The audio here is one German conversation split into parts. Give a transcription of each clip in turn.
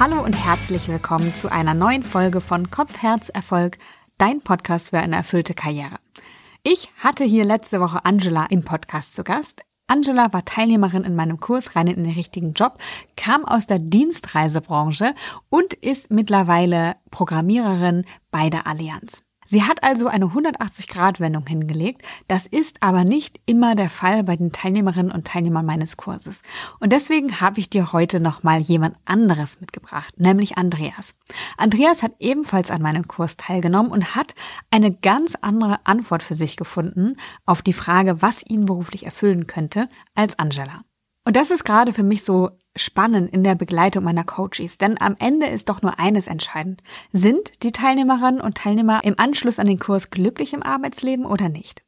Hallo und herzlich willkommen zu einer neuen Folge von Kopf, Herz, Erfolg, dein Podcast für eine erfüllte Karriere. Ich hatte hier letzte Woche Angela im Podcast zu Gast. Angela war Teilnehmerin in meinem Kurs rein in den richtigen Job, kam aus der Dienstreisebranche und ist mittlerweile Programmiererin bei der Allianz. Sie hat also eine 180-Grad-Wendung hingelegt. Das ist aber nicht immer der Fall bei den Teilnehmerinnen und Teilnehmern meines Kurses. Und deswegen habe ich dir heute nochmal jemand anderes mitgebracht, nämlich Andreas. Andreas hat ebenfalls an meinem Kurs teilgenommen und hat eine ganz andere Antwort für sich gefunden auf die Frage, was ihn beruflich erfüllen könnte, als Angela. Und das ist gerade für mich so spannend in der Begleitung meiner Coaches, denn am Ende ist doch nur eines entscheidend. Sind die Teilnehmerinnen und Teilnehmer im Anschluss an den Kurs glücklich im Arbeitsleben oder nicht?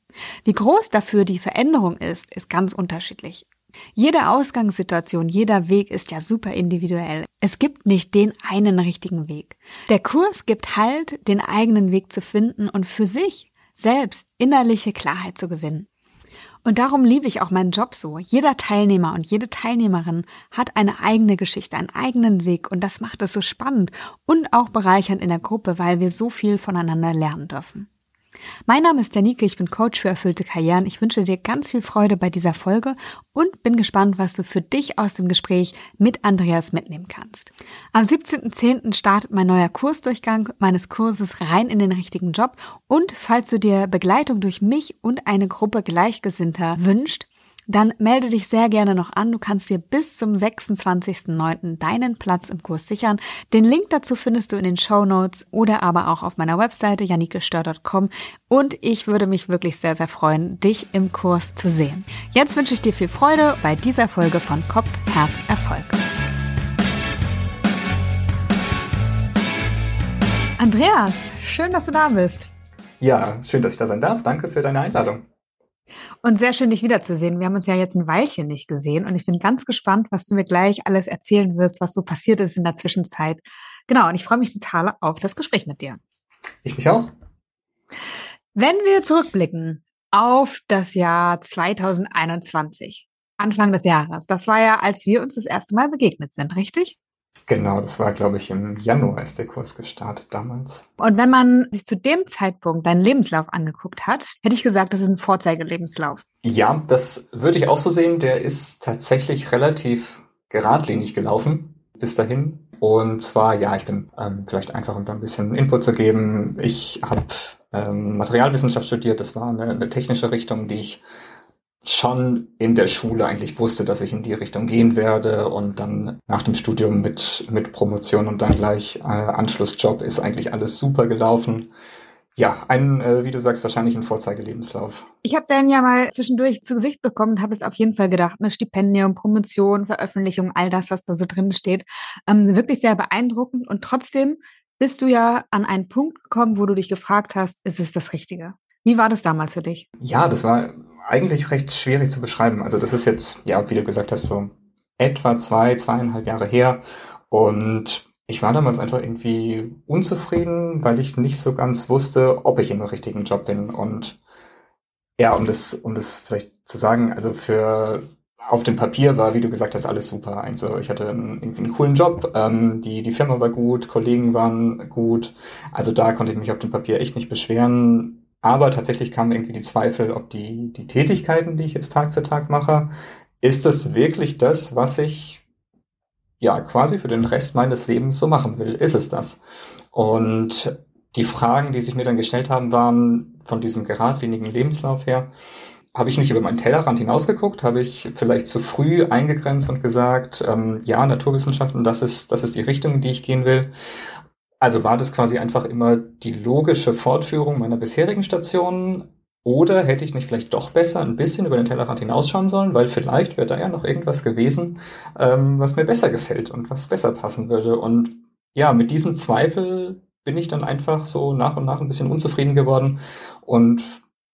Wie groß dafür die Veränderung ist, ist ganz unterschiedlich. Jede Ausgangssituation, jeder Weg ist ja super individuell. Es gibt nicht den einen richtigen Weg. Der Kurs gibt halt, den eigenen Weg zu finden und für sich selbst innerliche Klarheit zu gewinnen. Und darum liebe ich auch meinen Job so. Jeder Teilnehmer und jede Teilnehmerin hat eine eigene Geschichte, einen eigenen Weg und das macht es so spannend und auch bereichernd in der Gruppe, weil wir so viel voneinander lernen dürfen. Mein Name ist Janike, ich bin Coach für erfüllte Karrieren. Ich wünsche dir ganz viel Freude bei dieser Folge und bin gespannt, was du für dich aus dem Gespräch mit Andreas mitnehmen kannst. Am 17.10. startet mein neuer Kursdurchgang meines Kurses rein in den richtigen Job und falls du dir Begleitung durch mich und eine Gruppe Gleichgesinnter wünscht, dann melde dich sehr gerne noch an. Du kannst dir bis zum 26.09. deinen Platz im Kurs sichern. Den Link dazu findest du in den Show Notes oder aber auch auf meiner Webseite janikestör.com. Und ich würde mich wirklich sehr, sehr freuen, dich im Kurs zu sehen. Jetzt wünsche ich dir viel Freude bei dieser Folge von Kopf, Herz, Erfolg. Andreas, schön, dass du da bist. Ja, schön, dass ich da sein darf. Danke für deine Einladung. Und sehr schön, dich wiederzusehen. Wir haben uns ja jetzt ein Weilchen nicht gesehen und ich bin ganz gespannt, was du mir gleich alles erzählen wirst, was so passiert ist in der Zwischenzeit. Genau, und ich freue mich total auf das Gespräch mit dir. Ich mich auch. Wenn wir zurückblicken auf das Jahr 2021, Anfang des Jahres, das war ja, als wir uns das erste Mal begegnet sind, richtig? Genau, das war, glaube ich, im Januar ist der Kurs gestartet damals. Und wenn man sich zu dem Zeitpunkt deinen Lebenslauf angeguckt hat, hätte ich gesagt, das ist ein Vorzeigelebenslauf. Ja, das würde ich auch so sehen. Der ist tatsächlich relativ geradlinig gelaufen bis dahin. Und zwar, ja, ich bin ähm, vielleicht einfach, um da ein bisschen Input zu geben. Ich habe ähm, Materialwissenschaft studiert. Das war eine, eine technische Richtung, die ich schon in der Schule eigentlich wusste, dass ich in die Richtung gehen werde und dann nach dem Studium mit, mit Promotion und dann gleich äh, Anschlussjob ist eigentlich alles super gelaufen. Ja, ein, äh, wie du sagst, wahrscheinlich ein Vorzeigelebenslauf. Ich habe dann ja mal zwischendurch zu Gesicht bekommen und habe es auf jeden Fall gedacht, ne, Stipendium, Promotion, Veröffentlichung, all das, was da so drin steht, ähm, wirklich sehr beeindruckend und trotzdem bist du ja an einen Punkt gekommen, wo du dich gefragt hast, ist es das Richtige? Wie war das damals für dich? Ja, das war eigentlich recht schwierig zu beschreiben. Also das ist jetzt, ja, wie du gesagt hast, so etwa zwei, zweieinhalb Jahre her. Und ich war damals einfach irgendwie unzufrieden, weil ich nicht so ganz wusste, ob ich in einem richtigen Job bin. Und ja, um das, um das vielleicht zu sagen, also für auf dem Papier war, wie du gesagt hast, alles super. Also ich hatte einen, irgendwie einen coolen Job, ähm, die, die Firma war gut, Kollegen waren gut. Also da konnte ich mich auf dem Papier echt nicht beschweren. Aber tatsächlich kamen irgendwie die Zweifel, ob die, die Tätigkeiten, die ich jetzt Tag für Tag mache, ist das wirklich das, was ich ja quasi für den Rest meines Lebens so machen will? Ist es das? Und die Fragen, die sich mir dann gestellt haben, waren von diesem geradlinigen Lebenslauf her, habe ich nicht über meinen Tellerrand hinausgeguckt? Habe ich vielleicht zu früh eingegrenzt und gesagt, ähm, ja, Naturwissenschaften, das ist, das ist die Richtung, in die ich gehen will? Also war das quasi einfach immer die logische Fortführung meiner bisherigen Stationen? Oder hätte ich nicht vielleicht doch besser ein bisschen über den Tellerrand hinausschauen sollen, weil vielleicht wäre da ja noch irgendwas gewesen, ähm, was mir besser gefällt und was besser passen würde. Und ja, mit diesem Zweifel bin ich dann einfach so nach und nach ein bisschen unzufrieden geworden und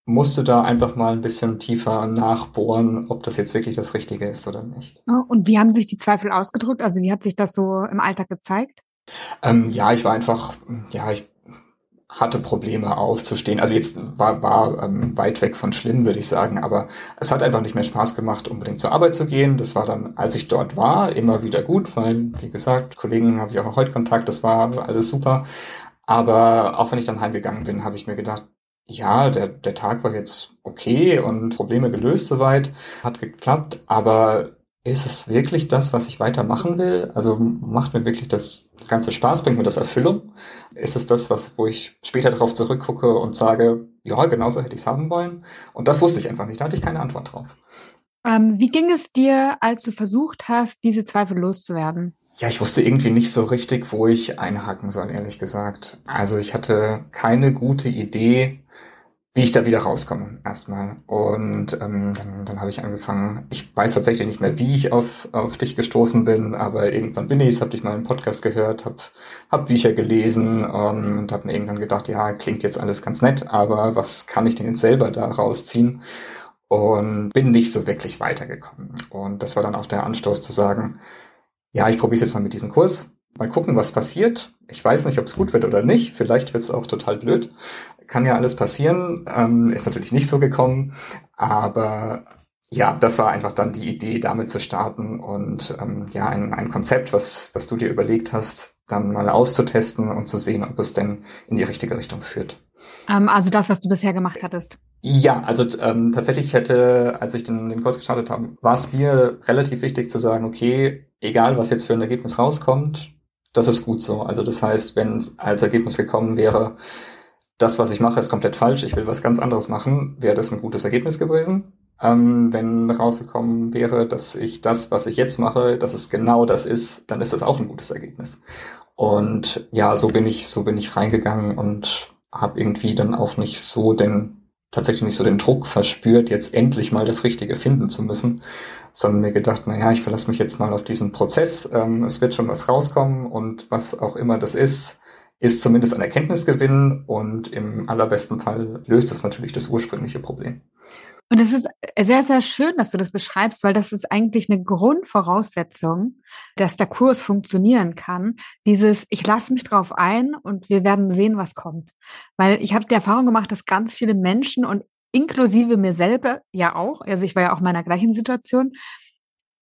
musste da einfach mal ein bisschen tiefer nachbohren, ob das jetzt wirklich das Richtige ist oder nicht. Und wie haben sich die Zweifel ausgedrückt? Also wie hat sich das so im Alltag gezeigt? Ähm, ja, ich war einfach, ja, ich hatte Probleme aufzustehen. Also jetzt war, war ähm, weit weg von schlimm, würde ich sagen, aber es hat einfach nicht mehr Spaß gemacht, unbedingt zur Arbeit zu gehen. Das war dann, als ich dort war, immer wieder gut, weil, wie gesagt, Kollegen habe ich auch heute Kontakt, das war alles super. Aber auch wenn ich dann heimgegangen bin, habe ich mir gedacht, ja, der, der Tag war jetzt okay und Probleme gelöst soweit, hat geklappt, aber ist es wirklich das, was ich weitermachen will? Also macht mir wirklich das ganze Spaß, bringt mir das Erfüllung? Ist es das, was, wo ich später darauf zurückgucke und sage, ja, genauso hätte ich es haben wollen? Und das wusste ich einfach nicht, da hatte ich keine Antwort drauf. Ähm, wie ging es dir, als du versucht hast, diese Zweifel loszuwerden? Ja, ich wusste irgendwie nicht so richtig, wo ich einhaken soll, ehrlich gesagt. Also ich hatte keine gute Idee, wie ich da wieder rauskomme erstmal. Und ähm, dann, dann habe ich angefangen, ich weiß tatsächlich nicht mehr, wie ich auf, auf dich gestoßen bin, aber irgendwann bin ich es, habe dich mal im Podcast gehört, habe hab Bücher gelesen ähm, und habe mir irgendwann gedacht, ja, klingt jetzt alles ganz nett, aber was kann ich denn jetzt selber da rausziehen? Und bin nicht so wirklich weitergekommen. Und das war dann auch der Anstoß zu sagen, ja, ich probiere es jetzt mal mit diesem Kurs. Mal gucken, was passiert. Ich weiß nicht, ob es gut wird oder nicht. Vielleicht wird es auch total blöd kann ja alles passieren. Ähm, ist natürlich nicht so gekommen, aber ja, das war einfach dann die Idee, damit zu starten und ähm, ja, ein, ein Konzept, was, was du dir überlegt hast, dann mal auszutesten und zu sehen, ob es denn in die richtige Richtung führt. Ähm, also das, was du bisher gemacht hattest. Ja, also ähm, tatsächlich hätte, als ich den, den Kurs gestartet habe, war es mir relativ wichtig zu sagen, okay, egal was jetzt für ein Ergebnis rauskommt, das ist gut so. Also das heißt, wenn als Ergebnis gekommen wäre, das, was ich mache, ist komplett falsch, ich will was ganz anderes machen, wäre das ein gutes Ergebnis gewesen. Ähm, wenn rausgekommen wäre, dass ich das, was ich jetzt mache, dass es genau das ist, dann ist das auch ein gutes Ergebnis. Und ja, so bin ich, so bin ich reingegangen und habe irgendwie dann auch nicht so den, tatsächlich nicht so den Druck verspürt, jetzt endlich mal das Richtige finden zu müssen, sondern mir gedacht, na ja, ich verlasse mich jetzt mal auf diesen Prozess. Ähm, es wird schon was rauskommen und was auch immer das ist, ist zumindest ein Erkenntnisgewinn und im allerbesten Fall löst es natürlich das ursprüngliche Problem. Und es ist sehr, sehr schön, dass du das beschreibst, weil das ist eigentlich eine Grundvoraussetzung, dass der Kurs funktionieren kann. Dieses, ich lasse mich drauf ein und wir werden sehen, was kommt. Weil ich habe die Erfahrung gemacht, dass ganz viele Menschen und inklusive mir selber ja auch, also ich war ja auch in meiner gleichen Situation,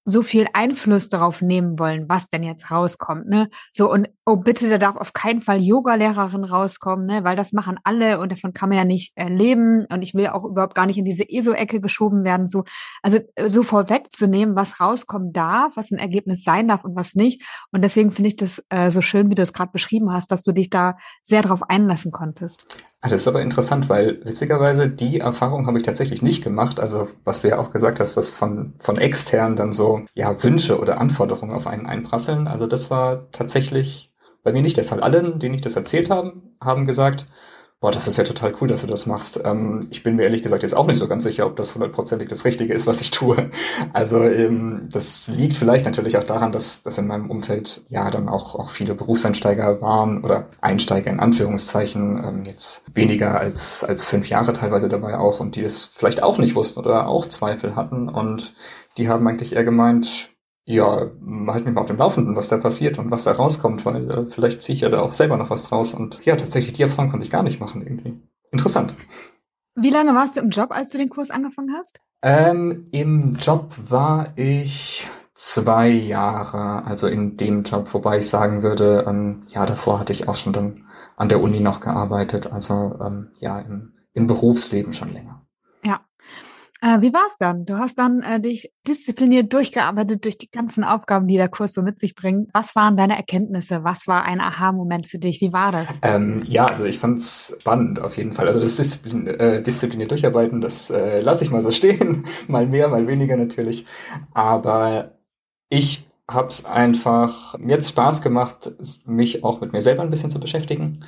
so viel Einfluss darauf nehmen wollen, was denn jetzt rauskommt, ne? So und oh bitte, da darf auf keinen Fall Yoga-Lehrerin rauskommen, ne? Weil das machen alle und davon kann man ja nicht äh, leben und ich will auch überhaupt gar nicht in diese ESO-Ecke geschoben werden, so also äh, so vorwegzunehmen, was rauskommen darf, was ein Ergebnis sein darf und was nicht. Und deswegen finde ich das äh, so schön, wie du es gerade beschrieben hast, dass du dich da sehr darauf einlassen konntest. Ah, das ist aber interessant, weil witzigerweise die Erfahrung habe ich tatsächlich nicht gemacht. Also was du ja auch gesagt hast, was von, von extern dann so ja Wünsche oder Anforderungen auf einen einprasseln. Also das war tatsächlich bei mir nicht der Fall. Allen, denen ich das erzählt habe, haben gesagt, Boah, das ist ja total cool, dass du das machst. Ähm, ich bin mir ehrlich gesagt jetzt auch nicht so ganz sicher, ob das hundertprozentig das Richtige ist, was ich tue. Also ähm, das liegt vielleicht natürlich auch daran, dass, dass in meinem Umfeld ja dann auch, auch viele Berufseinsteiger waren oder Einsteiger in Anführungszeichen, ähm, jetzt weniger als, als fünf Jahre teilweise dabei auch und die es vielleicht auch nicht wussten oder auch Zweifel hatten und die haben eigentlich eher gemeint, ja, halt mich mal auf dem Laufenden, was da passiert und was da rauskommt, weil äh, vielleicht ziehe ich ja da auch selber noch was draus. Und ja, tatsächlich, die Erfahrung konnte ich gar nicht machen irgendwie. Interessant. Wie lange warst du im Job, als du den Kurs angefangen hast? Ähm, Im Job war ich zwei Jahre, also in dem Job, wobei ich sagen würde, ähm, ja, davor hatte ich auch schon dann an der Uni noch gearbeitet, also ähm, ja, im, im Berufsleben schon länger. Äh, wie war es dann? Du hast dann äh, dich diszipliniert durchgearbeitet durch die ganzen Aufgaben, die der Kurs so mit sich bringt. Was waren deine Erkenntnisse? Was war ein Aha-Moment für dich? Wie war das? Ähm, ja, also ich fand es spannend auf jeden Fall. Also das Disziplin äh, diszipliniert durcharbeiten, das äh, lasse ich mal so stehen. mal mehr, mal weniger natürlich. Aber ich habe es einfach mir jetzt Spaß gemacht, mich auch mit mir selber ein bisschen zu beschäftigen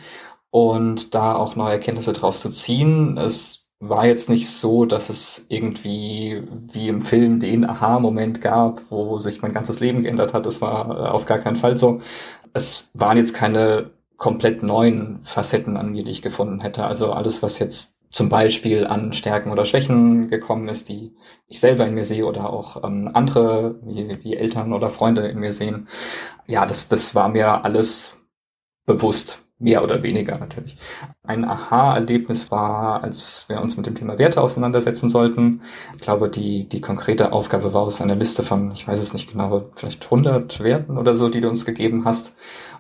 und da auch neue Erkenntnisse draus zu ziehen. Es war jetzt nicht so, dass es irgendwie wie im Film den Aha-Moment gab, wo sich mein ganzes Leben geändert hat. Das war äh, auf gar keinen Fall so. Es waren jetzt keine komplett neuen Facetten an mir, die ich gefunden hätte. Also alles, was jetzt zum Beispiel an Stärken oder Schwächen gekommen ist, die ich selber in mir sehe oder auch ähm, andere wie, wie Eltern oder Freunde in mir sehen. Ja, das, das war mir alles bewusst mehr oder weniger natürlich. Ein Aha-Erlebnis war, als wir uns mit dem Thema Werte auseinandersetzen sollten. Ich glaube, die, die konkrete Aufgabe war aus einer Liste von, ich weiß es nicht genau, vielleicht 100 Werten oder so, die du uns gegeben hast,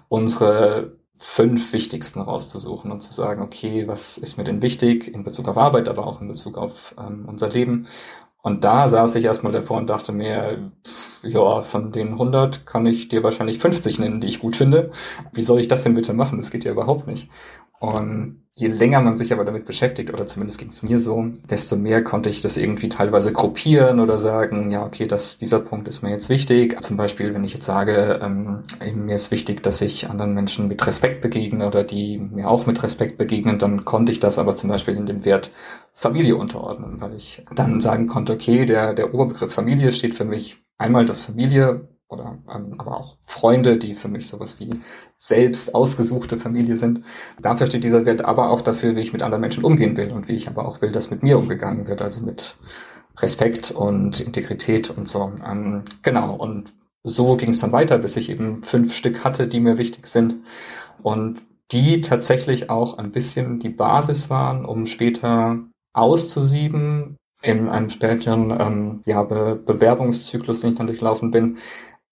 unsere fünf wichtigsten rauszusuchen und zu sagen, okay, was ist mir denn wichtig in Bezug auf Arbeit, aber auch in Bezug auf ähm, unser Leben und da saß ich erstmal davor und dachte mir, ja, von den 100 kann ich dir wahrscheinlich 50 nennen, die ich gut finde. Wie soll ich das denn bitte machen? Das geht ja überhaupt nicht. Und je länger man sich aber damit beschäftigt, oder zumindest ging es mir so, desto mehr konnte ich das irgendwie teilweise gruppieren oder sagen, ja, okay, das, dieser Punkt ist mir jetzt wichtig. Zum Beispiel, wenn ich jetzt sage, ähm, mir ist wichtig, dass ich anderen Menschen mit Respekt begegne oder die mir auch mit Respekt begegnen, dann konnte ich das aber zum Beispiel in dem Wert Familie unterordnen, weil ich dann sagen konnte, okay, der, der Oberbegriff Familie steht für mich einmal das Familie oder ähm, aber auch Freunde, die für mich sowas wie selbst ausgesuchte Familie sind. Dafür steht dieser Wert aber auch dafür, wie ich mit anderen Menschen umgehen will und wie ich aber auch will, dass mit mir umgegangen wird, also mit Respekt und Integrität und so. Ähm, genau, und so ging es dann weiter, bis ich eben fünf Stück hatte, die mir wichtig sind und die tatsächlich auch ein bisschen die Basis waren, um später auszusieben, in einem späteren ähm, ja, Be Bewerbungszyklus, den ich dann durchlaufen bin,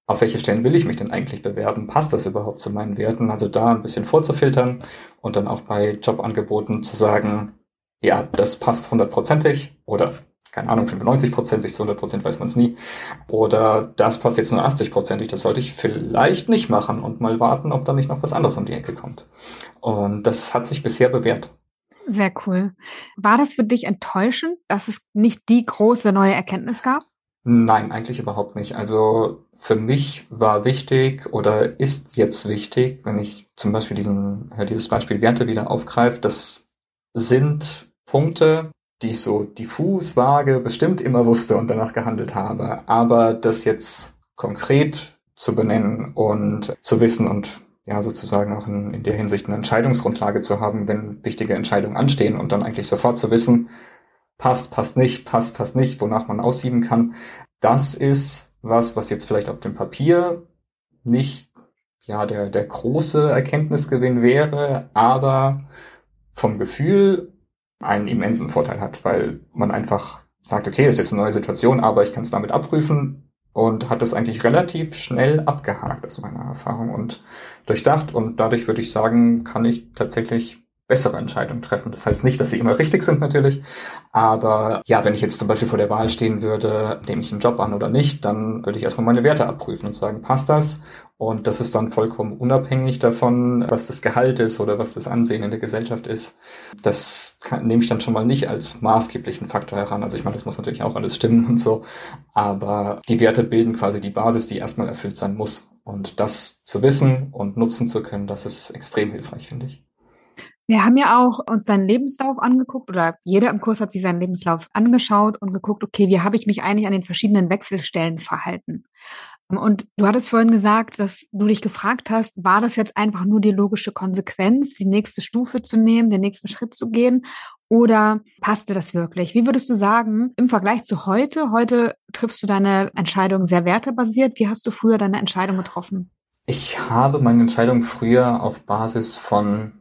auf welche Stellen will ich mich denn eigentlich bewerben? Passt das überhaupt zu meinen Werten? Also da ein bisschen vorzufiltern und dann auch bei Jobangeboten zu sagen, ja, das passt hundertprozentig oder keine Ahnung, 95 Prozent, sich zu 100 Prozent weiß man es nie. Oder das passt jetzt nur 80 Prozentig, das sollte ich vielleicht nicht machen und mal warten, ob da nicht noch was anderes um die Ecke kommt. Und das hat sich bisher bewährt. Sehr cool. War das für dich enttäuschend, dass es nicht die große neue Erkenntnis gab? Nein, eigentlich überhaupt nicht. Also für mich war wichtig oder ist jetzt wichtig, wenn ich zum Beispiel diesen, dieses Beispiel Werte wieder aufgreife, das sind Punkte, die ich so diffus, vage, bestimmt immer wusste und danach gehandelt habe. Aber das jetzt konkret zu benennen und zu wissen und ja sozusagen auch in, in der Hinsicht eine Entscheidungsgrundlage zu haben, wenn wichtige Entscheidungen anstehen und dann eigentlich sofort zu wissen, passt, passt nicht, passt, passt nicht, wonach man aussieben kann. Das ist was, was jetzt vielleicht auf dem Papier nicht ja der, der große Erkenntnisgewinn wäre, aber vom Gefühl einen immensen Vorteil hat, weil man einfach sagt, okay, das ist jetzt eine neue Situation, aber ich kann es damit abprüfen und hat das eigentlich relativ schnell abgehakt aus meiner Erfahrung und durchdacht. Und dadurch würde ich sagen, kann ich tatsächlich bessere Entscheidungen treffen. Das heißt nicht, dass sie immer richtig sind natürlich, aber ja, wenn ich jetzt zum Beispiel vor der Wahl stehen würde, nehme ich einen Job an oder nicht, dann würde ich erstmal meine Werte abprüfen und sagen, passt das? Und das ist dann vollkommen unabhängig davon, was das Gehalt ist oder was das Ansehen in der Gesellschaft ist. Das kann, nehme ich dann schon mal nicht als maßgeblichen Faktor heran. Also ich meine, das muss natürlich auch alles stimmen und so, aber die Werte bilden quasi die Basis, die erstmal erfüllt sein muss. Und das zu wissen und nutzen zu können, das ist extrem hilfreich, finde ich. Wir haben ja auch uns deinen Lebenslauf angeguckt oder jeder im Kurs hat sich seinen Lebenslauf angeschaut und geguckt, okay, wie habe ich mich eigentlich an den verschiedenen Wechselstellen verhalten? Und du hattest vorhin gesagt, dass du dich gefragt hast, war das jetzt einfach nur die logische Konsequenz, die nächste Stufe zu nehmen, den nächsten Schritt zu gehen? Oder passte das wirklich? Wie würdest du sagen, im Vergleich zu heute, heute triffst du deine Entscheidung sehr wertebasiert. Wie hast du früher deine Entscheidung getroffen? Ich habe meine Entscheidung früher auf Basis von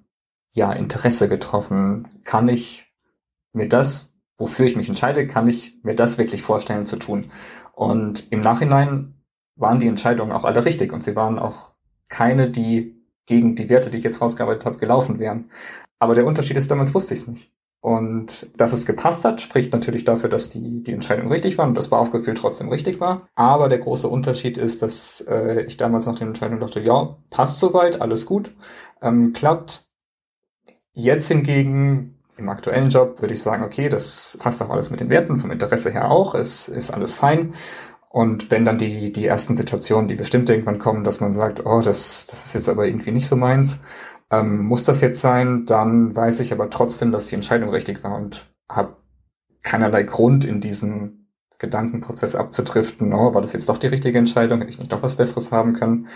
ja, Interesse getroffen? Kann ich mir das, wofür ich mich entscheide, kann ich mir das wirklich vorstellen zu tun? Und im Nachhinein waren die Entscheidungen auch alle richtig und sie waren auch keine, die gegen die Werte, die ich jetzt rausgearbeitet habe, gelaufen wären. Aber der Unterschied ist, damals wusste ich es nicht. Und dass es gepasst hat, spricht natürlich dafür, dass die, die Entscheidung richtig war und das Bauchgefühl trotzdem richtig war. Aber der große Unterschied ist, dass äh, ich damals nach der Entscheidung dachte, ja, passt soweit, alles gut, ähm, klappt. Jetzt hingegen im aktuellen Job würde ich sagen, okay, das passt auch alles mit den Werten, vom Interesse her auch, es ist alles fein. Und wenn dann die, die ersten Situationen, die bestimmt irgendwann kommen, dass man sagt, oh, das, das ist jetzt aber irgendwie nicht so meins, ähm, muss das jetzt sein, dann weiß ich aber trotzdem, dass die Entscheidung richtig war und habe keinerlei Grund in diesen Gedankenprozess abzudriften, oh, war das jetzt doch die richtige Entscheidung, hätte ich nicht doch was Besseres haben können.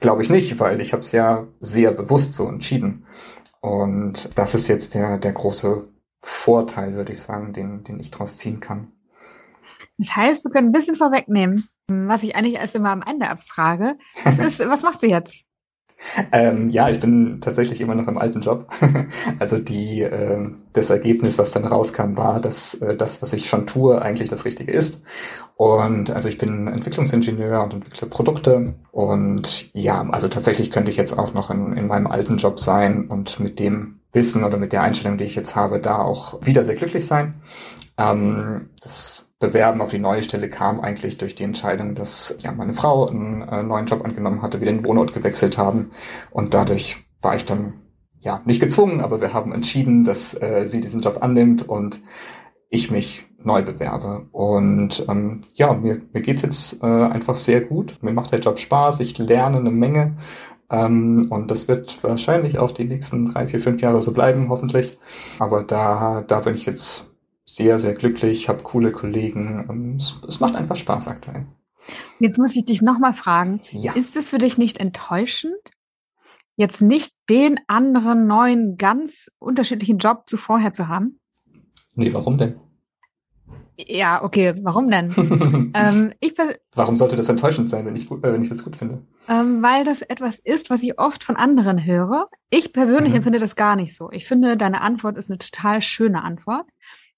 Glaube ich nicht, weil ich habe es ja sehr bewusst so entschieden. Und das ist jetzt der, der große Vorteil, würde ich sagen, den, den ich daraus ziehen kann. Das heißt, wir können ein bisschen vorwegnehmen, was ich eigentlich erst immer am Ende abfrage. Was, ist, was machst du jetzt? Ähm, ja, ich bin tatsächlich immer noch im alten Job. also die, äh, das Ergebnis, was dann rauskam, war, dass äh, das, was ich schon tue, eigentlich das Richtige ist. Und also ich bin Entwicklungsingenieur und entwickle Produkte. Und ja, also tatsächlich könnte ich jetzt auch noch in, in meinem alten Job sein und mit dem Wissen oder mit der Einstellung, die ich jetzt habe, da auch wieder sehr glücklich sein. Ähm, das Bewerben auf die neue Stelle kam eigentlich durch die Entscheidung, dass ja meine Frau einen äh, neuen Job angenommen hatte, wir den Wohnort gewechselt haben und dadurch war ich dann ja nicht gezwungen, aber wir haben entschieden, dass äh, sie diesen Job annimmt und ich mich neu bewerbe. Und ähm, ja, mir, mir geht's jetzt äh, einfach sehr gut. Mir macht der Job Spaß, ich lerne eine Menge. Ähm, und das wird wahrscheinlich auch die nächsten drei, vier, fünf Jahre so bleiben, hoffentlich. Aber da, da bin ich jetzt sehr, sehr glücklich, habe coole Kollegen. Ähm, es, es, macht einfach Spaß aktuell. Jetzt muss ich dich nochmal fragen, ja. ist es für dich nicht enttäuschend, jetzt nicht den anderen neuen, ganz unterschiedlichen Job zuvorher zu haben? Nee, warum denn? Ja, okay, warum denn? ähm, ich warum sollte das enttäuschend sein, wenn ich, äh, wenn ich das gut finde? Ähm, weil das etwas ist, was ich oft von anderen höre. Ich persönlich mhm. empfinde das gar nicht so. Ich finde, deine Antwort ist eine total schöne Antwort.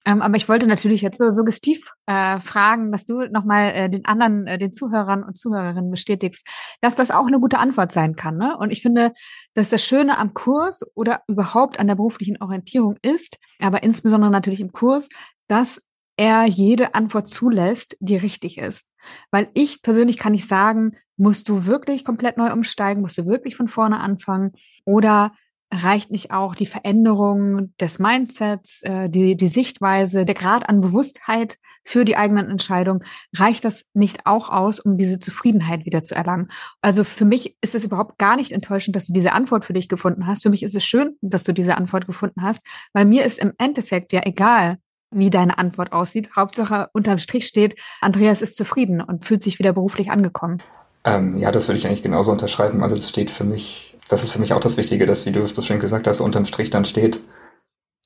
Ähm, aber ich wollte natürlich jetzt so suggestiv äh, fragen, dass du nochmal äh, den anderen, äh, den Zuhörern und Zuhörerinnen bestätigst, dass das auch eine gute Antwort sein kann. Ne? Und ich finde, dass das Schöne am Kurs oder überhaupt an der beruflichen Orientierung ist, aber insbesondere natürlich im Kurs, dass er jede Antwort zulässt, die richtig ist. Weil ich persönlich kann nicht sagen, musst du wirklich komplett neu umsteigen, musst du wirklich von vorne anfangen oder reicht nicht auch die Veränderung des Mindsets, äh, die, die Sichtweise, der Grad an Bewusstheit für die eigenen Entscheidungen, reicht das nicht auch aus, um diese Zufriedenheit wieder zu erlangen? Also für mich ist es überhaupt gar nicht enttäuschend, dass du diese Antwort für dich gefunden hast. Für mich ist es schön, dass du diese Antwort gefunden hast, weil mir ist im Endeffekt ja egal, wie deine Antwort aussieht. Hauptsache unterm Strich steht, Andreas ist zufrieden und fühlt sich wieder beruflich angekommen. Ähm, ja, das würde ich eigentlich genauso unterschreiben. Also es steht für mich das ist für mich auch das Wichtige, dass, wie du so schön gesagt hast, unterm Strich dann steht,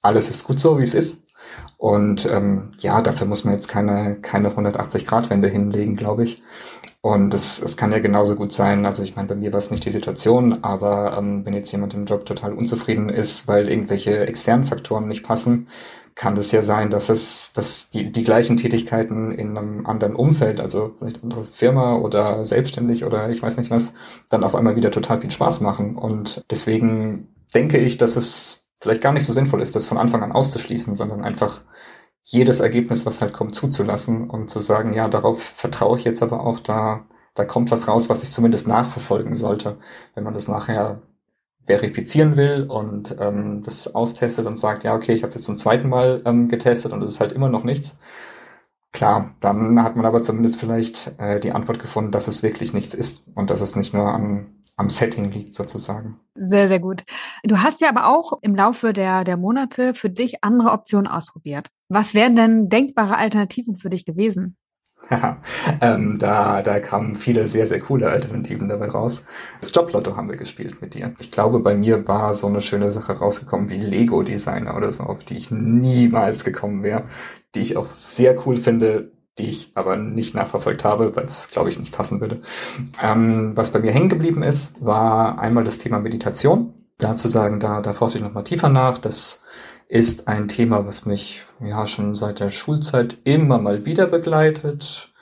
alles ist gut so, wie es ist. Und ähm, ja, dafür muss man jetzt keine, keine 180-Grad-Wende hinlegen, glaube ich. Und es, es kann ja genauso gut sein, also ich meine, bei mir war es nicht die Situation, aber ähm, wenn jetzt jemand im Job total unzufrieden ist, weil irgendwelche externen Faktoren nicht passen, kann es ja sein, dass es, dass die, die gleichen Tätigkeiten in einem anderen Umfeld, also vielleicht andere Firma oder selbstständig oder ich weiß nicht was, dann auf einmal wieder total viel Spaß machen. Und deswegen denke ich, dass es vielleicht gar nicht so sinnvoll ist, das von Anfang an auszuschließen, sondern einfach jedes Ergebnis, was halt kommt, zuzulassen und zu sagen, ja, darauf vertraue ich jetzt aber auch, da, da kommt was raus, was ich zumindest nachverfolgen sollte. Wenn man das nachher verifizieren will und ähm, das austestet und sagt, ja, okay, ich habe jetzt zum zweiten Mal ähm, getestet und es ist halt immer noch nichts. Klar, dann hat man aber zumindest vielleicht äh, die Antwort gefunden, dass es wirklich nichts ist und dass es nicht nur an, am Setting liegt sozusagen. Sehr, sehr gut. Du hast ja aber auch im Laufe der, der Monate für dich andere Optionen ausprobiert. Was wären denn denkbare Alternativen für dich gewesen? Ähm, da, da kamen viele sehr, sehr coole Alternativen dabei raus. Das Joblotto haben wir gespielt mit dir. Ich glaube, bei mir war so eine schöne Sache rausgekommen wie Lego-Designer oder so, auf die ich niemals gekommen wäre, die ich auch sehr cool finde, die ich aber nicht nachverfolgt habe, weil es, glaube ich, nicht passen würde. Ähm, was bei mir hängen geblieben ist, war einmal das Thema Meditation. Da zu sagen, da, da forsche ich nochmal tiefer nach. Das ist ein Thema, was mich ja schon seit der Schulzeit immer mal wieder begleitet.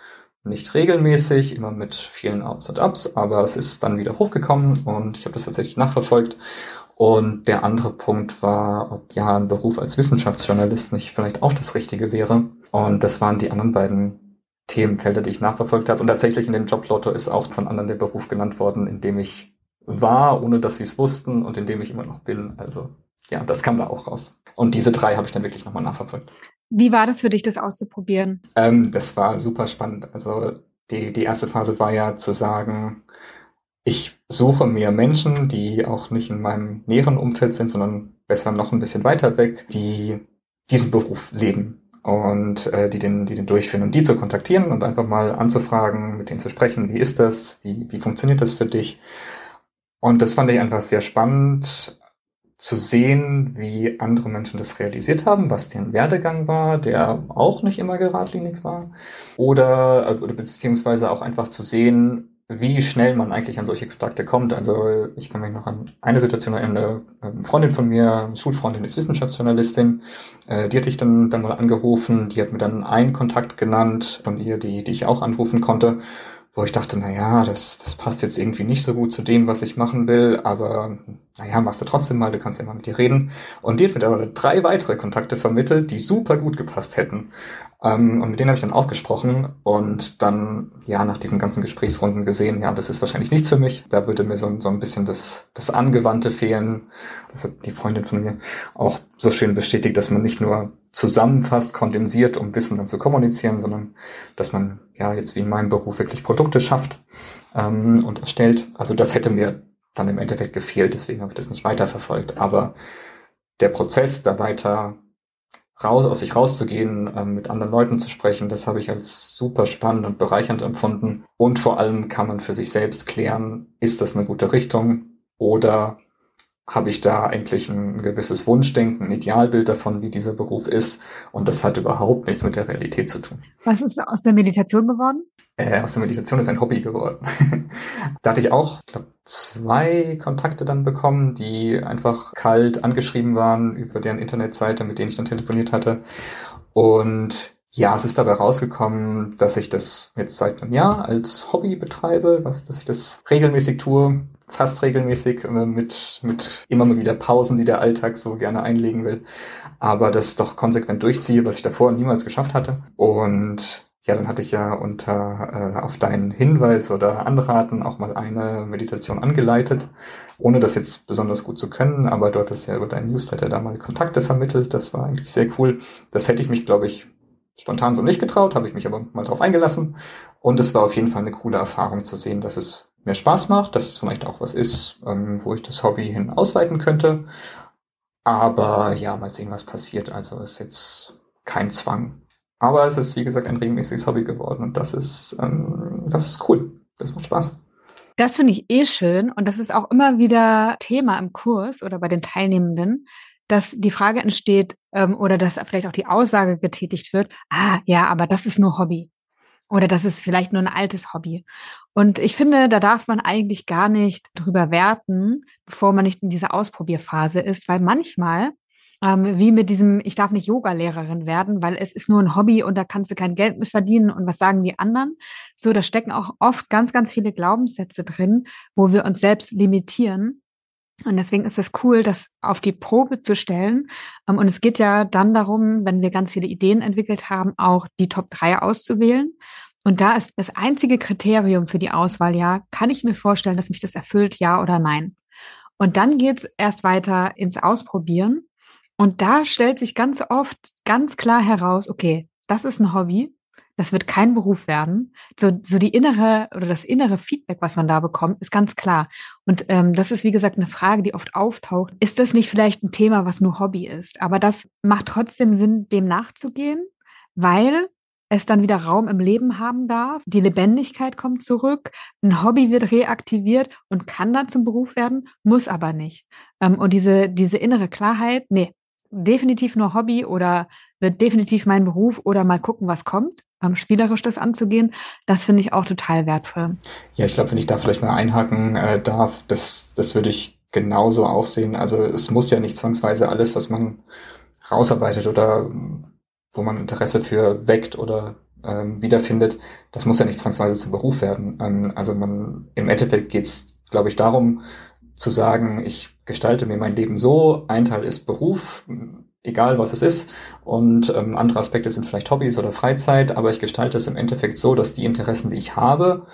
Nicht regelmäßig, immer mit vielen Ups und Ups, aber es ist dann wieder hochgekommen und ich habe das tatsächlich nachverfolgt. Und der andere Punkt war, ob ja ein Beruf als Wissenschaftsjournalist nicht vielleicht auch das Richtige wäre. Und das waren die anderen beiden Themenfelder, die ich nachverfolgt habe. Und tatsächlich in dem Joblotto ist auch von anderen der Beruf genannt worden, in dem ich war, ohne dass sie es wussten und in dem ich immer noch bin. Also ja, das kam da auch raus. Und diese drei habe ich dann wirklich nochmal nachverfolgt. Wie war das für dich, das auszuprobieren? Ähm, das war super spannend. Also die, die erste Phase war ja zu sagen, ich suche mir Menschen, die auch nicht in meinem näheren Umfeld sind, sondern besser noch ein bisschen weiter weg, die diesen Beruf leben und äh, die, den, die den durchführen und die zu kontaktieren und einfach mal anzufragen, mit denen zu sprechen, wie ist das, wie, wie funktioniert das für dich? Und das fand ich einfach sehr spannend, zu sehen, wie andere Menschen das realisiert haben, was deren Werdegang war, der auch nicht immer geradlinig war. Oder, oder beziehungsweise auch einfach zu sehen, wie schnell man eigentlich an solche Kontakte kommt. Also ich kann mich noch an eine Situation erinnern, eine Freundin von mir, Schulfreundin ist Wissenschaftsjournalistin, äh, die hatte ich dann, dann mal angerufen, die hat mir dann einen Kontakt genannt von ihr, die, die ich auch anrufen konnte wo ich dachte, na ja, das, das passt jetzt irgendwie nicht so gut zu dem, was ich machen will, aber naja, machst du trotzdem mal, du kannst ja mal mit ihr reden. Und die hat mir aber drei weitere Kontakte vermittelt, die super gut gepasst hätten. Ähm, und mit denen habe ich dann auch gesprochen und dann, ja, nach diesen ganzen Gesprächsrunden gesehen, ja, das ist wahrscheinlich nichts für mich. Da würde mir so, so ein bisschen das, das Angewandte fehlen. Das hat die Freundin von mir auch so schön bestätigt, dass man nicht nur zusammenfasst, kondensiert, um Wissen dann zu kommunizieren, sondern dass man ja jetzt wie in meinem Beruf wirklich Produkte schafft ähm, und erstellt. Also das hätte mir dann im Endeffekt gefehlt, deswegen habe ich das nicht weiterverfolgt. Aber der Prozess, da weiter raus, aus sich rauszugehen, ähm, mit anderen Leuten zu sprechen, das habe ich als super spannend und bereichernd empfunden. Und vor allem kann man für sich selbst klären, ist das eine gute Richtung oder habe ich da eigentlich ein gewisses Wunschdenken, ein Idealbild davon, wie dieser Beruf ist. Und das hat überhaupt nichts mit der Realität zu tun. Was ist aus der Meditation geworden? Äh, aus der Meditation ist ein Hobby geworden. da hatte ich auch, ich glaube, zwei Kontakte dann bekommen, die einfach kalt angeschrieben waren über deren Internetseite, mit denen ich dann telefoniert hatte. Und ja, es ist dabei rausgekommen, dass ich das jetzt seit einem Jahr als Hobby betreibe, was, dass ich das regelmäßig tue, fast regelmäßig mit, mit immer mal wieder Pausen, die der Alltag so gerne einlegen will. Aber das doch konsequent durchziehe, was ich davor niemals geschafft hatte. Und ja, dann hatte ich ja unter äh, auf deinen Hinweis oder Anraten auch mal eine Meditation angeleitet, ohne das jetzt besonders gut zu können, aber dort ist ja über deinen Newsletter da mal Kontakte vermittelt. Das war eigentlich sehr cool. Das hätte ich mich, glaube ich, spontan so nicht getraut, habe ich mich aber mal drauf eingelassen. Und es war auf jeden Fall eine coole Erfahrung zu sehen, dass es mir Spaß macht, dass es vielleicht auch was ist, ähm, wo ich das Hobby hin ausweiten könnte. Aber ja, mal sehen, was passiert. Also ist jetzt kein Zwang. Aber es ist, wie gesagt, ein regelmäßiges Hobby geworden und das ist, ähm, das ist cool. Das macht Spaß. Das finde ich eh schön und das ist auch immer wieder Thema im Kurs oder bei den Teilnehmenden, dass die Frage entsteht ähm, oder dass vielleicht auch die Aussage getätigt wird, ah ja, aber das ist nur Hobby. Oder das ist vielleicht nur ein altes Hobby. Und ich finde, da darf man eigentlich gar nicht drüber werten, bevor man nicht in dieser Ausprobierphase ist, weil manchmal, ähm, wie mit diesem, ich darf nicht Yoga-Lehrerin werden, weil es ist nur ein Hobby und da kannst du kein Geld mit verdienen und was sagen die anderen? So, da stecken auch oft ganz, ganz viele Glaubenssätze drin, wo wir uns selbst limitieren. Und deswegen ist es cool, das auf die Probe zu stellen. Ähm, und es geht ja dann darum, wenn wir ganz viele Ideen entwickelt haben, auch die Top 3 auszuwählen. Und da ist das einzige Kriterium für die Auswahl, ja, kann ich mir vorstellen, dass mich das erfüllt, ja oder nein. Und dann geht's erst weiter ins Ausprobieren. Und da stellt sich ganz oft ganz klar heraus, okay, das ist ein Hobby, das wird kein Beruf werden. So, so die innere oder das innere Feedback, was man da bekommt, ist ganz klar. Und ähm, das ist, wie gesagt, eine Frage, die oft auftaucht. Ist das nicht vielleicht ein Thema, was nur Hobby ist? Aber das macht trotzdem Sinn, dem nachzugehen, weil es dann wieder Raum im Leben haben darf. Die Lebendigkeit kommt zurück, ein Hobby wird reaktiviert und kann dann zum Beruf werden, muss aber nicht. Ähm, und diese, diese innere Klarheit, nee, definitiv nur Hobby oder wird definitiv mein Beruf oder mal gucken, was kommt, ähm, spielerisch das anzugehen, das finde ich auch total wertvoll. Ja, ich glaube, wenn ich da vielleicht mal einhaken äh, darf, das, das würde ich genauso auch sehen. Also es muss ja nicht zwangsweise alles, was man rausarbeitet oder wo man Interesse für weckt oder ähm, wiederfindet, das muss ja nicht zwangsweise zum Beruf werden. Ähm, also man im Endeffekt geht es, glaube ich, darum zu sagen, ich gestalte mir mein Leben so, ein Teil ist Beruf, egal was es ist, und ähm, andere Aspekte sind vielleicht Hobbys oder Freizeit, aber ich gestalte es im Endeffekt so, dass die Interessen, die ich habe,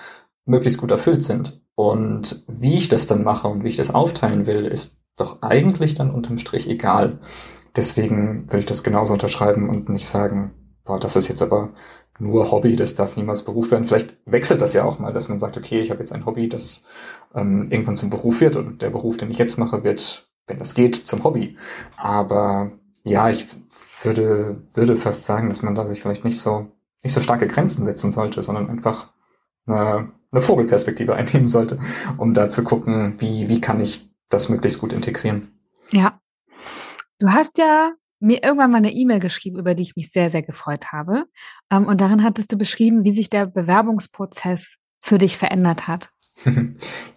möglichst gut erfüllt sind. Und wie ich das dann mache und wie ich das aufteilen will, ist doch eigentlich dann unterm Strich egal. Deswegen würde ich das genauso unterschreiben und nicht sagen, boah, das ist jetzt aber nur Hobby, das darf niemals Beruf werden. Vielleicht wechselt das ja auch mal, dass man sagt, okay, ich habe jetzt ein Hobby, das ähm, irgendwann zum Beruf wird und der Beruf, den ich jetzt mache, wird, wenn das geht, zum Hobby. Aber ja, ich würde, würde fast sagen, dass man da sich vielleicht nicht so, nicht so starke Grenzen setzen sollte, sondern einfach eine, eine Vogelperspektive einnehmen sollte, um da zu gucken, wie, wie kann ich das möglichst gut integrieren. Ja, Du hast ja mir irgendwann mal eine E-Mail geschrieben, über die ich mich sehr, sehr gefreut habe. Ähm, und darin hattest du beschrieben, wie sich der Bewerbungsprozess für dich verändert hat.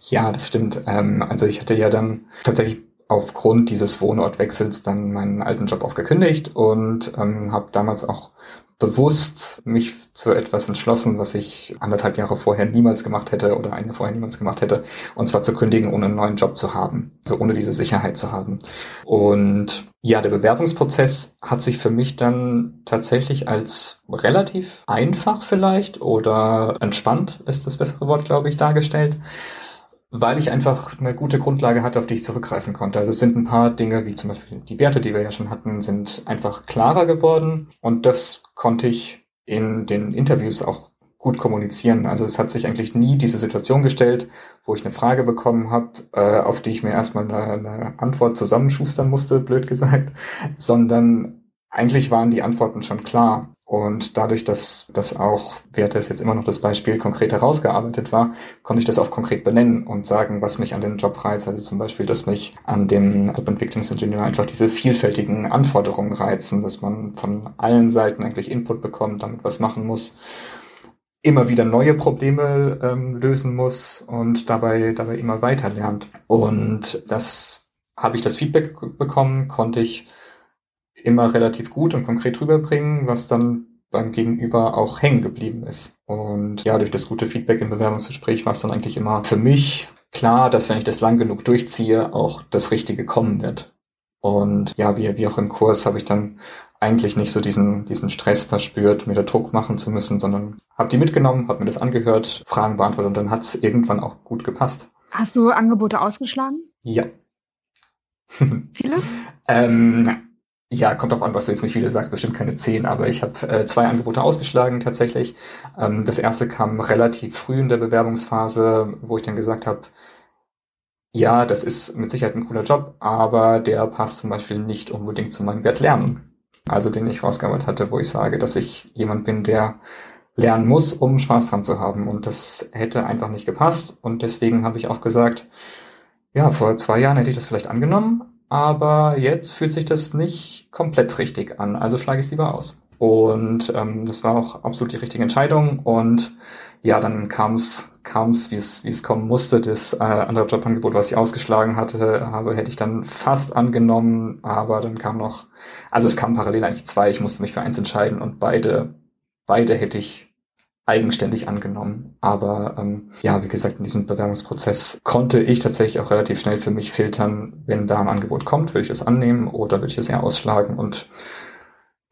Ja, das stimmt. Ähm, also ich hatte ja dann tatsächlich aufgrund dieses Wohnortwechsels dann meinen alten Job auch gekündigt und ähm, habe damals auch bewusst mich zu etwas entschlossen, was ich anderthalb Jahre vorher niemals gemacht hätte oder ein Jahr vorher niemals gemacht hätte, und zwar zu kündigen, ohne einen neuen Job zu haben, also ohne diese Sicherheit zu haben. Und ja, der Bewerbungsprozess hat sich für mich dann tatsächlich als relativ einfach vielleicht oder entspannt ist das bessere Wort, glaube ich, dargestellt weil ich einfach eine gute Grundlage hatte, auf die ich zurückgreifen konnte. Also es sind ein paar Dinge, wie zum Beispiel die Werte, die wir ja schon hatten, sind einfach klarer geworden und das konnte ich in den Interviews auch gut kommunizieren. Also es hat sich eigentlich nie diese Situation gestellt, wo ich eine Frage bekommen habe, äh, auf die ich mir erstmal eine, eine Antwort zusammenschustern musste, blöd gesagt, sondern eigentlich waren die Antworten schon klar. Und dadurch, dass das auch, Werte ist jetzt immer noch das Beispiel, konkret herausgearbeitet war, konnte ich das auch konkret benennen und sagen, was mich an den Job reizt. Also zum Beispiel, dass mich an dem Entwicklungsingenieur einfach diese vielfältigen Anforderungen reizen, dass man von allen Seiten eigentlich Input bekommt, damit was machen muss, immer wieder neue Probleme ähm, lösen muss und dabei, dabei immer weiter lernt. Und das habe ich das Feedback bekommen, konnte ich immer relativ gut und konkret rüberbringen, was dann beim Gegenüber auch hängen geblieben ist. Und ja, durch das gute Feedback im Bewerbungsgespräch war es dann eigentlich immer für mich klar, dass wenn ich das lang genug durchziehe, auch das Richtige kommen wird. Und ja, wie, wie auch im Kurs habe ich dann eigentlich nicht so diesen, diesen Stress verspürt, mir da Druck machen zu müssen, sondern habe die mitgenommen, habe mir das angehört, Fragen beantwortet und dann hat es irgendwann auch gut gepasst. Hast du Angebote ausgeschlagen? Ja. Viele? ähm, ja, kommt auch an, was du jetzt mit viele sagst, bestimmt keine zehn, aber ich habe äh, zwei Angebote ausgeschlagen tatsächlich. Ähm, das erste kam relativ früh in der Bewerbungsphase, wo ich dann gesagt habe, ja, das ist mit Sicherheit ein cooler Job, aber der passt zum Beispiel nicht unbedingt zu meinem Wert Lernen. Also den ich rausgearbeitet hatte, wo ich sage, dass ich jemand bin, der lernen muss, um Spaß dran zu haben. Und das hätte einfach nicht gepasst. Und deswegen habe ich auch gesagt, ja, vor zwei Jahren hätte ich das vielleicht angenommen, aber jetzt fühlt sich das nicht komplett richtig an, also schlage ich es lieber aus. Und ähm, das war auch absolut die richtige Entscheidung. Und ja, dann kam es, kam es, wie es, wie es kommen musste. Das äh, andere Jobangebot, was ich ausgeschlagen hatte, habe, hätte ich dann fast angenommen, aber dann kam noch, also es kam parallel eigentlich zwei. Ich musste mich für eins entscheiden und beide, beide hätte ich eigenständig angenommen. Aber ähm, ja, wie gesagt, in diesem Bewerbungsprozess konnte ich tatsächlich auch relativ schnell für mich filtern, wenn da ein Angebot kommt, will ich es annehmen oder will ich es eher ausschlagen. Und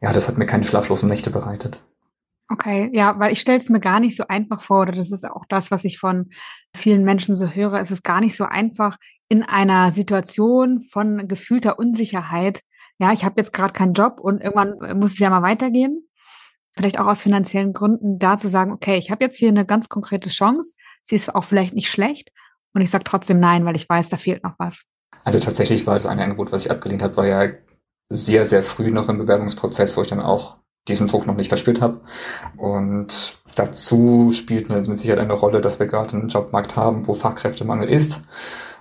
ja, das hat mir keine schlaflosen Nächte bereitet. Okay, ja, weil ich stelle es mir gar nicht so einfach vor, oder das ist auch das, was ich von vielen Menschen so höre. Es ist gar nicht so einfach, in einer Situation von gefühlter Unsicherheit, ja, ich habe jetzt gerade keinen Job und irgendwann muss es ja mal weitergehen vielleicht auch aus finanziellen Gründen da zu sagen, okay, ich habe jetzt hier eine ganz konkrete Chance, sie ist auch vielleicht nicht schlecht und ich sage trotzdem nein, weil ich weiß, da fehlt noch was. Also tatsächlich war das eine Angebot, was ich abgelehnt habe, war ja sehr, sehr früh noch im Bewerbungsprozess, wo ich dann auch diesen Druck noch nicht verspürt habe. Und dazu spielt mit Sicherheit eine Rolle, dass wir gerade einen Jobmarkt haben, wo Fachkräftemangel ist,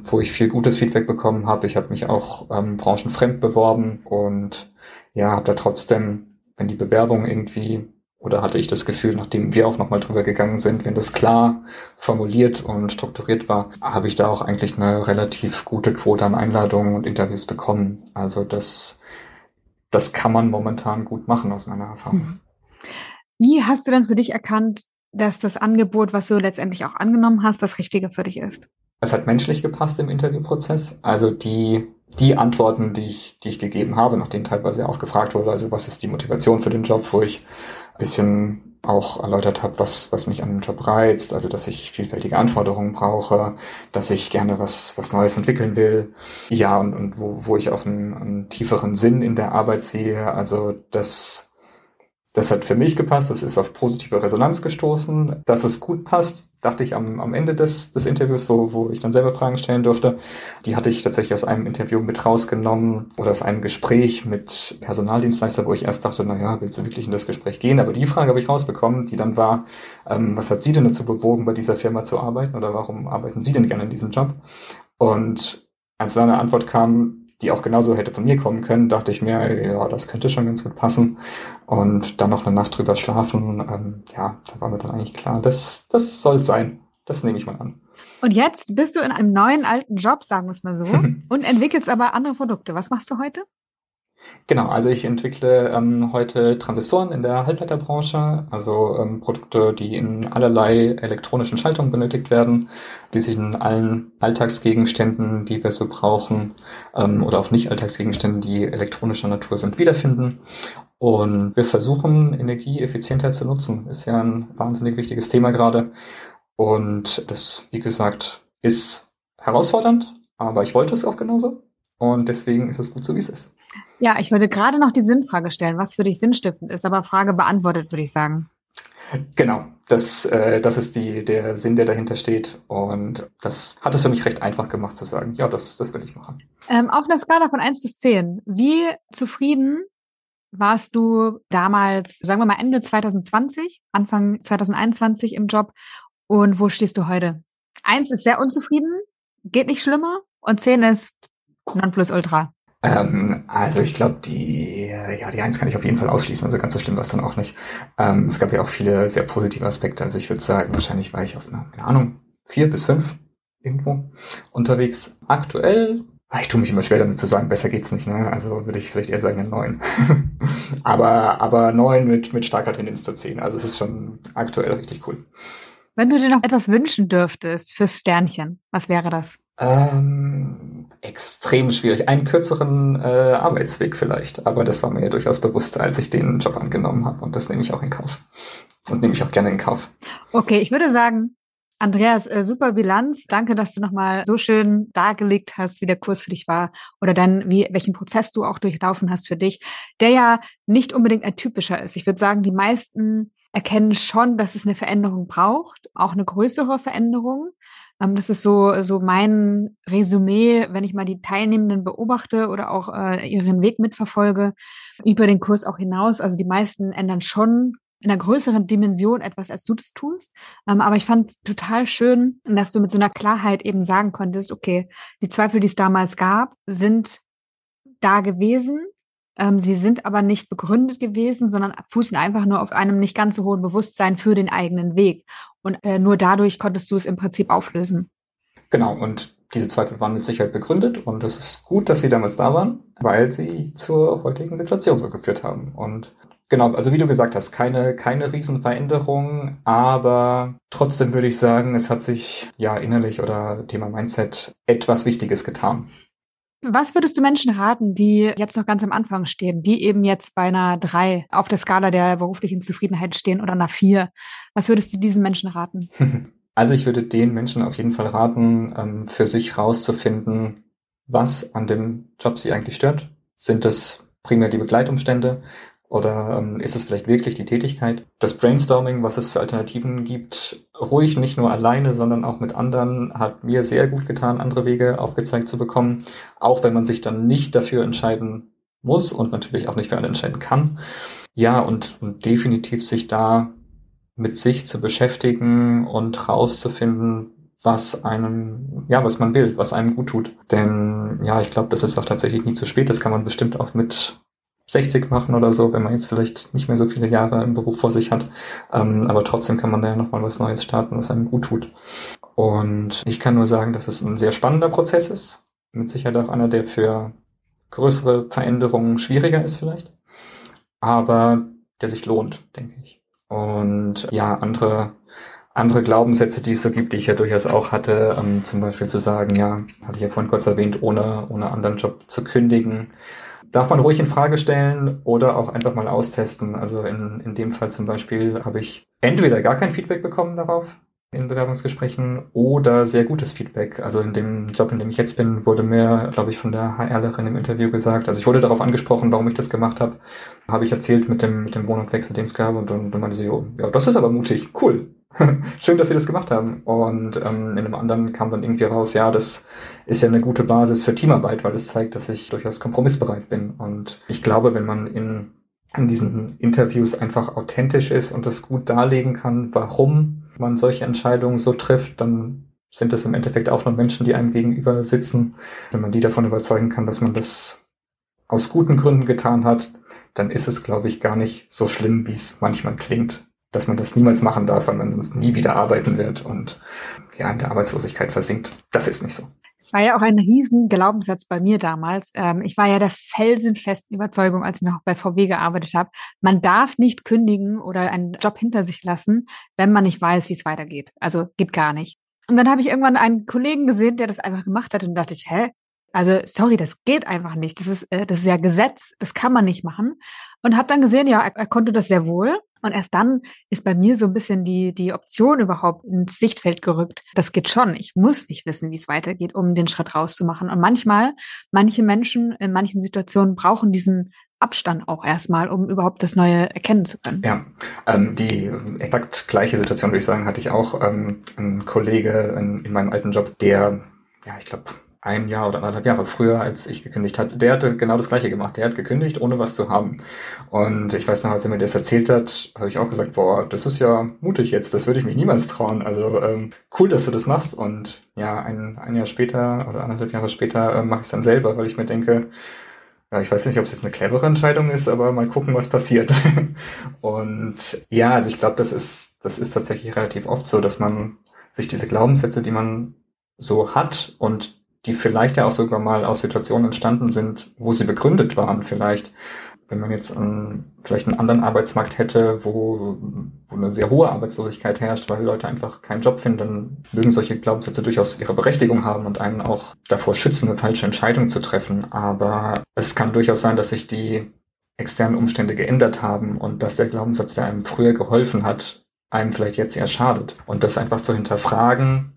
wo ich viel gutes Feedback bekommen habe. Ich habe mich auch ähm, branchenfremd beworben und ja, habe da trotzdem wenn die Bewerbung irgendwie oder hatte ich das Gefühl, nachdem wir auch nochmal drüber gegangen sind, wenn das klar formuliert und strukturiert war, habe ich da auch eigentlich eine relativ gute Quote an Einladungen und Interviews bekommen. Also das, das kann man momentan gut machen aus meiner Erfahrung. Mhm. Wie hast du denn für dich erkannt, dass das Angebot, was du letztendlich auch angenommen hast, das Richtige für dich ist? Es hat menschlich gepasst im Interviewprozess. Also die die Antworten, die ich, die ich gegeben habe, nachdem teilweise auch gefragt wurde, also was ist die Motivation für den Job, wo ich ein bisschen auch erläutert habe, was, was mich an dem Job reizt, also dass ich vielfältige Anforderungen brauche, dass ich gerne was, was Neues entwickeln will. Ja, und, und wo, wo ich auch einen, einen tieferen Sinn in der Arbeit sehe, also das das hat für mich gepasst, das ist auf positive Resonanz gestoßen. Dass es gut passt, dachte ich am, am Ende des, des Interviews, wo, wo ich dann selber Fragen stellen durfte. Die hatte ich tatsächlich aus einem Interview mit rausgenommen oder aus einem Gespräch mit Personaldienstleister, wo ich erst dachte, na ja, willst du wirklich in das Gespräch gehen? Aber die Frage habe ich rausbekommen, die dann war, ähm, was hat Sie denn dazu bewogen, bei dieser Firma zu arbeiten oder warum arbeiten Sie denn gerne in diesem Job? Und als da eine Antwort kam, die auch genauso hätte von mir kommen können, dachte ich mir, ja, das könnte schon ganz gut passen. Und dann noch eine Nacht drüber schlafen, ähm, ja, da war mir dann eigentlich klar, das, das soll sein. das nehme ich mal an. Und jetzt bist du in einem neuen alten Job, sagen wir es mal so, und entwickelst aber andere Produkte. Was machst du heute? Genau, also ich entwickle ähm, heute Transistoren in der Halbleiterbranche, also ähm, Produkte, die in allerlei elektronischen Schaltungen benötigt werden, die sich in allen Alltagsgegenständen, die wir so brauchen, ähm, oder auch nicht Alltagsgegenständen, die elektronischer Natur sind, wiederfinden. Und wir versuchen, Energie effizienter zu nutzen. Ist ja ein wahnsinnig wichtiges Thema gerade. Und das, wie gesagt, ist herausfordernd, aber ich wollte es auch genauso. Und deswegen ist es gut so, wie es ist. Ja, ich wollte gerade noch die Sinnfrage stellen, was für dich sinnstiftend ist, aber Frage beantwortet, würde ich sagen. Genau, das, äh, das ist die, der Sinn, der dahinter steht. Und das hat es für mich recht einfach gemacht zu sagen, ja, das, das will ich machen. Ähm, auf einer Skala von 1 bis 10, wie zufrieden warst du damals, sagen wir mal Ende 2020, Anfang 2021 im Job und wo stehst du heute? Eins ist sehr unzufrieden, geht nicht schlimmer und 10 ist Nonplusultra. Ähm, also ich glaube, die, ja, die Eins kann ich auf jeden Fall ausschließen, also ganz so schlimm war es dann auch nicht. Ähm, es gab ja auch viele sehr positive Aspekte, also ich würde sagen, wahrscheinlich war ich auf einer, keine Ahnung, vier bis fünf irgendwo unterwegs. Aktuell, ah, ich tue mich immer schwer damit zu sagen, besser geht's nicht, ne? Also würde ich vielleicht eher sagen eine neun. aber, aber neun mit, mit starker Tendenz zu zehn. Also es ist schon aktuell richtig cool. Wenn du dir noch etwas wünschen dürftest fürs Sternchen, was wäre das? Ähm, extrem schwierig. Einen kürzeren äh, Arbeitsweg vielleicht, aber das war mir ja durchaus bewusst, als ich den Job angenommen habe und das nehme ich auch in Kauf. Und nehme ich auch gerne in Kauf. Okay, ich würde sagen, Andreas, äh, super Bilanz. Danke, dass du nochmal so schön dargelegt hast, wie der Kurs für dich war oder dann, wie, welchen Prozess du auch durchlaufen hast für dich, der ja nicht unbedingt ein typischer ist. Ich würde sagen, die meisten erkennen schon, dass es eine Veränderung braucht, auch eine größere Veränderung. Ähm, das ist so, so mein Resümee, wenn ich mal die Teilnehmenden beobachte oder auch äh, ihren Weg mitverfolge, über den Kurs auch hinaus. Also die meisten ändern schon in einer größeren Dimension etwas, als du das tust. Ähm, aber ich fand total schön, dass du mit so einer Klarheit eben sagen konntest, okay, die Zweifel, die es damals gab, sind da gewesen. Ähm, sie sind aber nicht begründet gewesen, sondern fußen einfach nur auf einem nicht ganz so hohen Bewusstsein für den eigenen Weg. Und äh, nur dadurch konntest du es im Prinzip auflösen. Genau, und diese Zweifel waren mit Sicherheit begründet und es ist gut, dass sie damals da waren, weil sie zur heutigen Situation so geführt haben. Und genau, also wie du gesagt hast, keine, keine Riesenveränderung, aber trotzdem würde ich sagen, es hat sich ja innerlich oder Thema Mindset etwas Wichtiges getan. Was würdest du Menschen raten, die jetzt noch ganz am Anfang stehen, die eben jetzt bei einer drei auf der Skala der beruflichen Zufriedenheit stehen oder einer vier? Was würdest du diesen Menschen raten? Also ich würde den Menschen auf jeden Fall raten, ähm, für sich rauszufinden, was an dem Job sie eigentlich stört. Sind es primär die Begleitumstände? Oder ähm, ist es vielleicht wirklich die Tätigkeit? Das Brainstorming, was es für Alternativen gibt, ruhig nicht nur alleine, sondern auch mit anderen, hat mir sehr gut getan, andere Wege aufgezeigt zu bekommen. Auch wenn man sich dann nicht dafür entscheiden muss und natürlich auch nicht für alle entscheiden kann. Ja, und, und definitiv sich da mit sich zu beschäftigen und rauszufinden, was einem, ja, was man will, was einem gut tut. Denn ja, ich glaube, das ist auch tatsächlich nie zu spät. Das kann man bestimmt auch mit 60 machen oder so, wenn man jetzt vielleicht nicht mehr so viele Jahre im Beruf vor sich hat. Ähm, aber trotzdem kann man da ja nochmal was Neues starten, was einem gut tut. Und ich kann nur sagen, dass es ein sehr spannender Prozess ist. Mit Sicherheit auch einer, der für größere Veränderungen schwieriger ist vielleicht. Aber der sich lohnt, denke ich. Und ja, andere, andere Glaubenssätze, die es so gibt, die ich ja durchaus auch hatte, ähm, zum Beispiel zu sagen, ja, hatte ich ja vorhin kurz erwähnt, ohne, ohne anderen Job zu kündigen, darf man ruhig in Frage stellen oder auch einfach mal austesten. Also in, in dem Fall zum Beispiel habe ich entweder gar kein Feedback bekommen darauf in Bewerbungsgesprächen oder sehr gutes Feedback. Also in dem Job, in dem ich jetzt bin, wurde mir, glaube ich, von der HRlerin im Interview gesagt, also ich wurde darauf angesprochen, warum ich das gemacht habe. Habe ich erzählt mit dem, mit dem Wohn- und Wechsel, den es und dann, dann meinte sie, oh, ja, das ist aber mutig, cool. Schön, dass Sie das gemacht haben. Und ähm, in einem anderen kam dann irgendwie raus, ja, das ist ja eine gute Basis für Teamarbeit, weil es zeigt, dass ich durchaus kompromissbereit bin. Und ich glaube, wenn man in, in diesen Interviews einfach authentisch ist und das gut darlegen kann, warum man solche Entscheidungen so trifft, dann sind es im Endeffekt auch nur Menschen, die einem gegenüber sitzen. Wenn man die davon überzeugen kann, dass man das aus guten Gründen getan hat, dann ist es, glaube ich, gar nicht so schlimm, wie es manchmal klingt dass man das niemals machen darf, weil man sonst nie wieder arbeiten wird und ja, in der Arbeitslosigkeit versinkt. Das ist nicht so. Es war ja auch ein riesen Glaubenssatz bei mir damals. Ähm, ich war ja der felsenfesten Überzeugung, als ich noch bei VW gearbeitet habe, man darf nicht kündigen oder einen Job hinter sich lassen, wenn man nicht weiß, wie es weitergeht. Also geht gar nicht. Und dann habe ich irgendwann einen Kollegen gesehen, der das einfach gemacht hat und dachte ich, hä? Also sorry, das geht einfach nicht. Das ist, äh, das ist ja Gesetz, das kann man nicht machen. Und habe dann gesehen, ja, er, er konnte das sehr wohl. Und erst dann ist bei mir so ein bisschen die, die Option überhaupt ins Sichtfeld gerückt. Das geht schon. Ich muss nicht wissen, wie es weitergeht, um den Schritt rauszumachen. Und manchmal, manche Menschen in manchen Situationen brauchen diesen Abstand auch erstmal, um überhaupt das Neue erkennen zu können. Ja, ähm, die exakt gleiche Situation, würde ich sagen, hatte ich auch. Ähm, ein Kollege in, in meinem alten Job, der, ja, ich glaube, ein Jahr oder anderthalb Jahre früher, als ich gekündigt hatte, der hatte genau das Gleiche gemacht. Der hat gekündigt, ohne was zu haben. Und ich weiß noch, als er mir das erzählt hat, habe ich auch gesagt, boah, das ist ja mutig jetzt, das würde ich mich niemals trauen. Also ähm, cool, dass du das machst. Und ja, ein, ein Jahr später oder anderthalb Jahre später äh, mache ich es dann selber, weil ich mir denke, ja, ich weiß nicht, ob es jetzt eine clevere Entscheidung ist, aber mal gucken, was passiert. und ja, also ich glaube, das ist, das ist tatsächlich relativ oft so, dass man sich diese Glaubenssätze, die man so hat und die vielleicht ja auch sogar mal aus Situationen entstanden sind, wo sie begründet waren vielleicht. Wenn man jetzt einen, vielleicht einen anderen Arbeitsmarkt hätte, wo, wo eine sehr hohe Arbeitslosigkeit herrscht, weil Leute einfach keinen Job finden, dann mögen solche Glaubenssätze durchaus ihre Berechtigung haben und einen auch davor schützen, eine falsche Entscheidung zu treffen. Aber es kann durchaus sein, dass sich die externen Umstände geändert haben und dass der Glaubenssatz, der einem früher geholfen hat, einem vielleicht jetzt eher schadet. Und das einfach zu hinterfragen,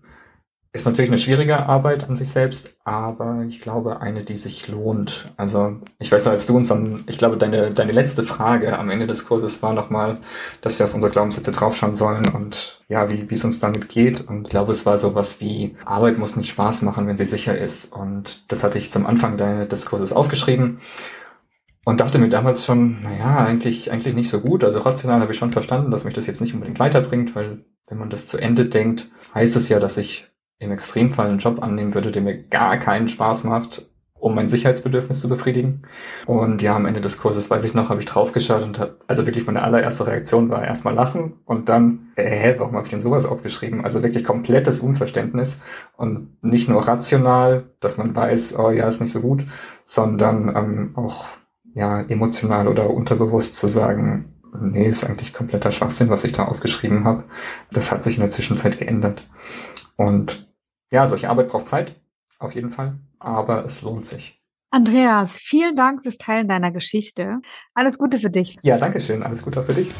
ist natürlich eine schwierige Arbeit an sich selbst, aber ich glaube eine, die sich lohnt. Also ich weiß noch, als du uns dann, ich glaube, deine, deine letzte Frage am Ende des Kurses war nochmal, dass wir auf unsere Glaubenssätze draufschauen sollen und ja, wie, wie es uns damit geht. Und ich glaube, es war sowas wie, Arbeit muss nicht Spaß machen, wenn sie sicher ist. Und das hatte ich zum Anfang des Kurses aufgeschrieben und dachte mir damals schon, naja, eigentlich, eigentlich nicht so gut. Also rational habe ich schon verstanden, dass mich das jetzt nicht unbedingt weiterbringt, weil wenn man das zu Ende denkt, heißt es ja, dass ich im Extremfall einen Job annehmen würde, der mir gar keinen Spaß macht, um mein Sicherheitsbedürfnis zu befriedigen. Und ja, am Ende des Kurses, weiß ich noch, habe ich draufgeschaut und habe, also wirklich meine allererste Reaktion war erstmal lachen und dann, äh, hä, warum habe ich denn sowas aufgeschrieben? Also wirklich komplettes Unverständnis und nicht nur rational, dass man weiß, oh ja, ist nicht so gut, sondern ähm, auch ja emotional oder unterbewusst zu sagen, nee, ist eigentlich kompletter Schwachsinn, was ich da aufgeschrieben habe. Das hat sich in der Zwischenzeit geändert. Und ja, solche Arbeit braucht Zeit, auf jeden Fall, aber es lohnt sich. Andreas, vielen Dank fürs Teilen deiner Geschichte. Alles Gute für dich. Ja, danke schön. Alles Gute auch für dich.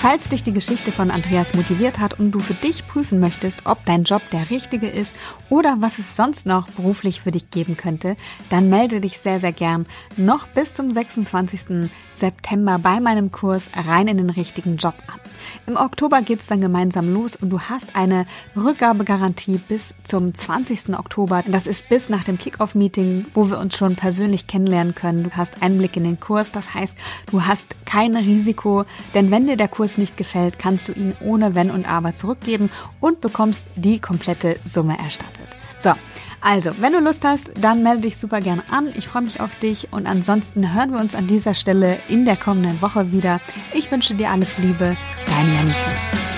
Falls dich die Geschichte von Andreas motiviert hat und du für dich prüfen möchtest, ob dein Job der richtige ist oder was es sonst noch beruflich für dich geben könnte, dann melde dich sehr, sehr gern noch bis zum 26. September bei meinem Kurs rein in den richtigen Job an. Im Oktober geht's dann gemeinsam los und du hast eine Rückgabegarantie bis zum 20. Oktober. Das ist bis nach dem Kickoff-Meeting, wo wir uns schon persönlich kennenlernen können. Du hast Einblick in den Kurs, das heißt, du hast kein Risiko, denn wenn dir der Kurs nicht gefällt, kannst du ihn ohne Wenn und Aber zurückgeben und bekommst die komplette Summe erstattet. So, also, wenn du Lust hast, dann melde dich super gerne an. Ich freue mich auf dich und ansonsten hören wir uns an dieser Stelle in der kommenden Woche wieder. Ich wünsche dir alles Liebe, dein Janike.